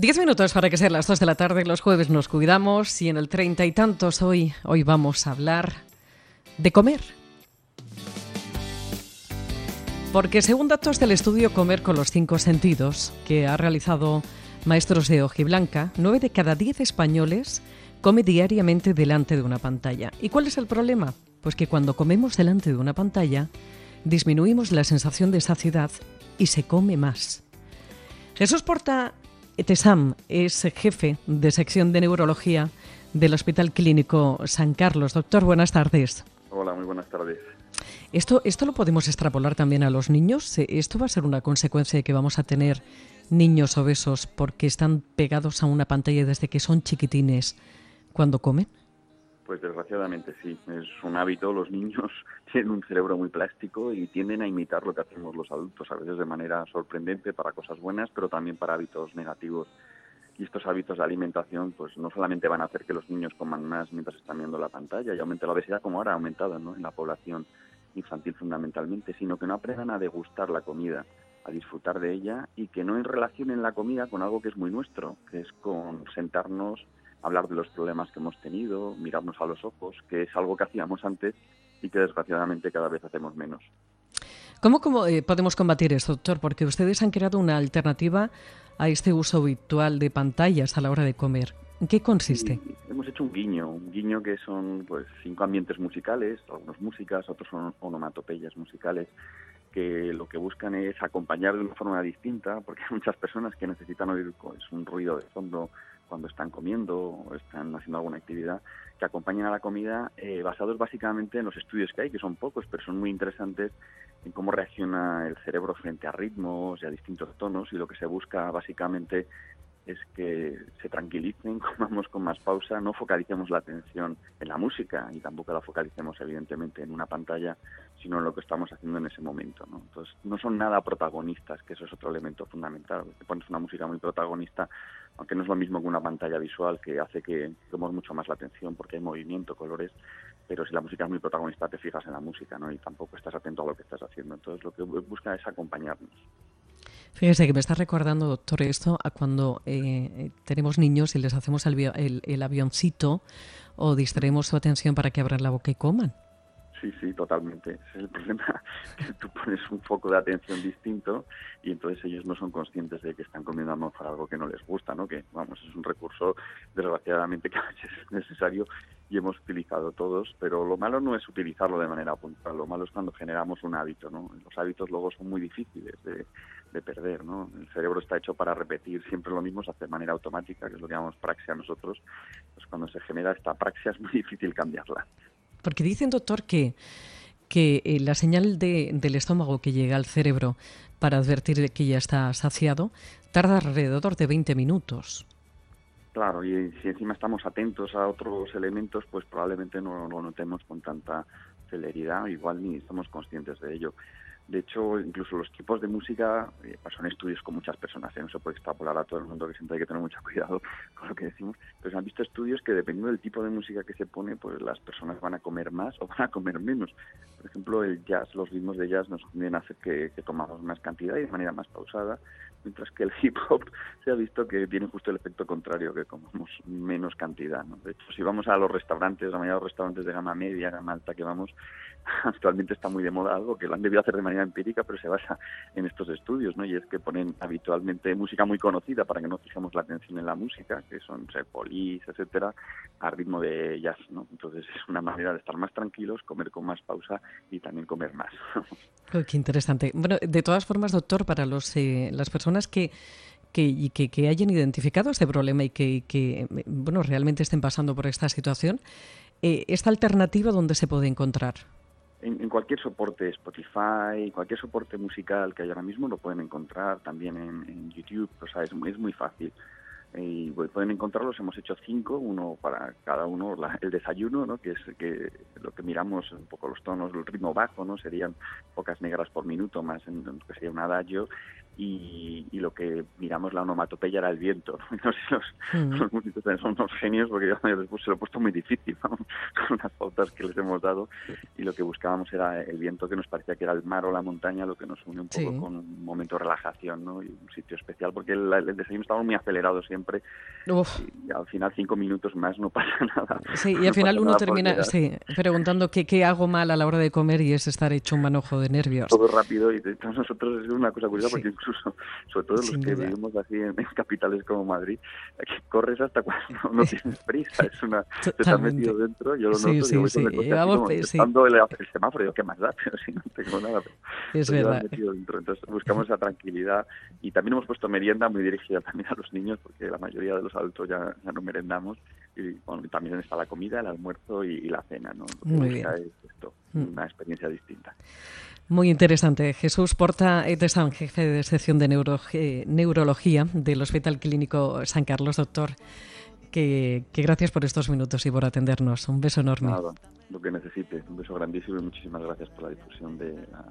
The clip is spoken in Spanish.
Diez minutos para que sean las dos de la tarde. Los jueves nos cuidamos y en el treinta y tantos hoy, hoy vamos a hablar de comer. Porque según datos del estudio Comer con los cinco sentidos que ha realizado Maestros de Ojiblanca, nueve de cada diez españoles come diariamente delante de una pantalla. ¿Y cuál es el problema? Pues que cuando comemos delante de una pantalla, disminuimos la sensación de saciedad y se come más. Jesús Porta Etesam es jefe de sección de neurología del Hospital Clínico San Carlos. Doctor, buenas tardes. Hola, muy buenas tardes. ¿Esto, ¿Esto lo podemos extrapolar también a los niños? ¿Esto va a ser una consecuencia de que vamos a tener niños obesos porque están pegados a una pantalla desde que son chiquitines cuando comen? Pues desgraciadamente sí, es un hábito. Los niños tienen un cerebro muy plástico y tienden a imitar lo que hacemos los adultos, a veces de manera sorprendente para cosas buenas, pero también para hábitos negativos. Y estos hábitos de alimentación, pues no solamente van a hacer que los niños coman más mientras están viendo la pantalla y aumente la obesidad, como ahora ha aumentado ¿no? en la población infantil fundamentalmente, sino que no aprendan a degustar la comida, a disfrutar de ella y que no relacionen la comida con algo que es muy nuestro, que es con sentarnos hablar de los problemas que hemos tenido, mirarnos a los ojos, que es algo que hacíamos antes y que desgraciadamente cada vez hacemos menos. ¿Cómo, eh, podemos combatir esto, doctor? Porque ustedes han creado una alternativa a este uso habitual de pantallas a la hora de comer. ¿En qué consiste? hemos hecho un guiño, un guiño que son pues cinco ambientes musicales, algunos músicas, otros son onomatopeyas musicales, que lo que buscan es acompañar de una forma distinta, porque hay muchas personas que necesitan oír pues, un ruido de fondo cuando están comiendo o están haciendo alguna actividad, que acompañen a la comida eh, basados básicamente en los estudios que hay, que son pocos, pero son muy interesantes en cómo reacciona el cerebro frente a ritmos y a distintos tonos y lo que se busca básicamente es que se tranquilicen, comamos con más pausa, no focalicemos la atención en la música y tampoco la focalicemos evidentemente en una pantalla, sino en lo que estamos haciendo en ese momento. ¿no? Entonces, no son nada protagonistas, que eso es otro elemento fundamental. Te pones una música muy protagonista, aunque no es lo mismo que una pantalla visual que hace que tomemos mucho más la atención porque hay movimiento, colores, pero si la música es muy protagonista te fijas en la música ¿no? y tampoco estás atento a lo que estás haciendo. Entonces, lo que busca es acompañarnos. Fíjese que me está recordando, doctor, esto a cuando eh, tenemos niños y les hacemos el, el, avioncito o distraemos su atención para que abran la boca y coman. Sí, sí, totalmente. Es el problema, que tú pones un foco de atención distinto y entonces ellos no son conscientes de que están comiendo a algo que no les gusta, ¿no? Que, vamos, es un recurso, desgraciadamente, que es necesario y hemos utilizado todos, pero lo malo no es utilizarlo de manera puntual, lo malo es cuando generamos un hábito, ¿no? Los hábitos luego son muy difíciles de, de perder, ¿no? El cerebro está hecho para repetir siempre lo mismo, se hace de manera automática, que es lo que llamamos praxia nosotros, pues cuando se genera esta praxia es muy difícil cambiarla. Porque dicen, doctor, que, que eh, la señal de, del estómago que llega al cerebro para advertir que ya está saciado tarda alrededor de 20 minutos. Claro, y si encima estamos atentos a otros elementos, pues probablemente no lo notemos con tanta celeridad, igual ni estamos conscientes de ello. De hecho, incluso los tipos de música, eh, son estudios con muchas personas, ¿eh? no se puede extrapolar a todo el mundo, que siempre hay que tener mucho cuidado con lo que decimos, pero se han visto estudios que dependiendo del tipo de música que se pone, pues las personas van a comer más o van a comer menos. Por ejemplo, el jazz, los ritmos de jazz nos tienden a hacer que, que tomamos más cantidad y de manera más pausada, mientras que el hip hop se ha visto que tiene justo el efecto contrario, que comamos menos cantidad. ¿no? De hecho, si vamos a los restaurantes, la mayoría de los restaurantes de gama media, gama alta que vamos, actualmente está muy de moda algo que lo han debido hacer de manera empírica, pero se basa en estos estudios, ¿no? Y es que ponen habitualmente música muy conocida para que no fijemos la atención en la música, que son Police, etcétera, a ritmo de jazz, ¿no? Entonces es una manera de estar más tranquilos, comer con más pausa y también comer más. qué interesante. Bueno, de todas formas, doctor, para los eh, las personas que que, que, que, hayan identificado este problema y que, que, bueno, realmente estén pasando por esta situación, eh, ¿esta alternativa dónde se puede encontrar? En, cualquier soporte Spotify, cualquier soporte musical que haya ahora mismo lo pueden encontrar también en, YouTube, o sea, es, es muy fácil. Y pueden encontrarlos, hemos hecho cinco, uno para cada uno, el desayuno, ¿no? que es que lo que miramos un poco los tonos, el ritmo bajo, ¿no? serían pocas negras por minuto, más en que sería un adagio, y, lo que miramos la onomatopeya era el viento. No sé mm. los, músicos son unos genios porque yo después se lo he puesto muy difícil con las pautas que les hemos dado y lo que buscábamos era el viento que nos parecía que era el mar o la montaña, lo que nos une un poco con un momento de relajación ¿no? y un sitio especial porque el, desayuno estaba muy acelerado siempre y al final cinco minutos más no pasa nada. Sí, y al final uno termina sí, preguntando qué, qué hago mal a la hora de comer y es estar hecho un manojo de nervios. Todo rápido y nosotros es una cosa curiosa porque incluso sobre todo los que vivimos así en, capitales como Madrid, que corres hasta cuando no tienes prisa, es una, te estás metido dentro, yo lo noto, sí, yo voy sí. el Vamos, el, el, semáforo, yo qué más da, pero si no tengo nada, pero, es verdad. Metido dentro. entonces buscamos esa tranquilidad y también hemos puesto merienda muy dirigida también a los niños, porque la mayoría de los adultos ya, ya no merendamos, y bueno, también está la comida, el almuerzo y, la cena, ¿no? Muy bien. Es esto, mm. una experiencia distinta. Muy interesante. Jesús Porta de San, jefe de sección de neurología del Hospital Clínico San Carlos, doctor. Que, gracias por estos minutos y por atendernos. Un beso enorme. Nada, lo que necesite. Un beso grandísimo y muchísimas gracias por la difusión de la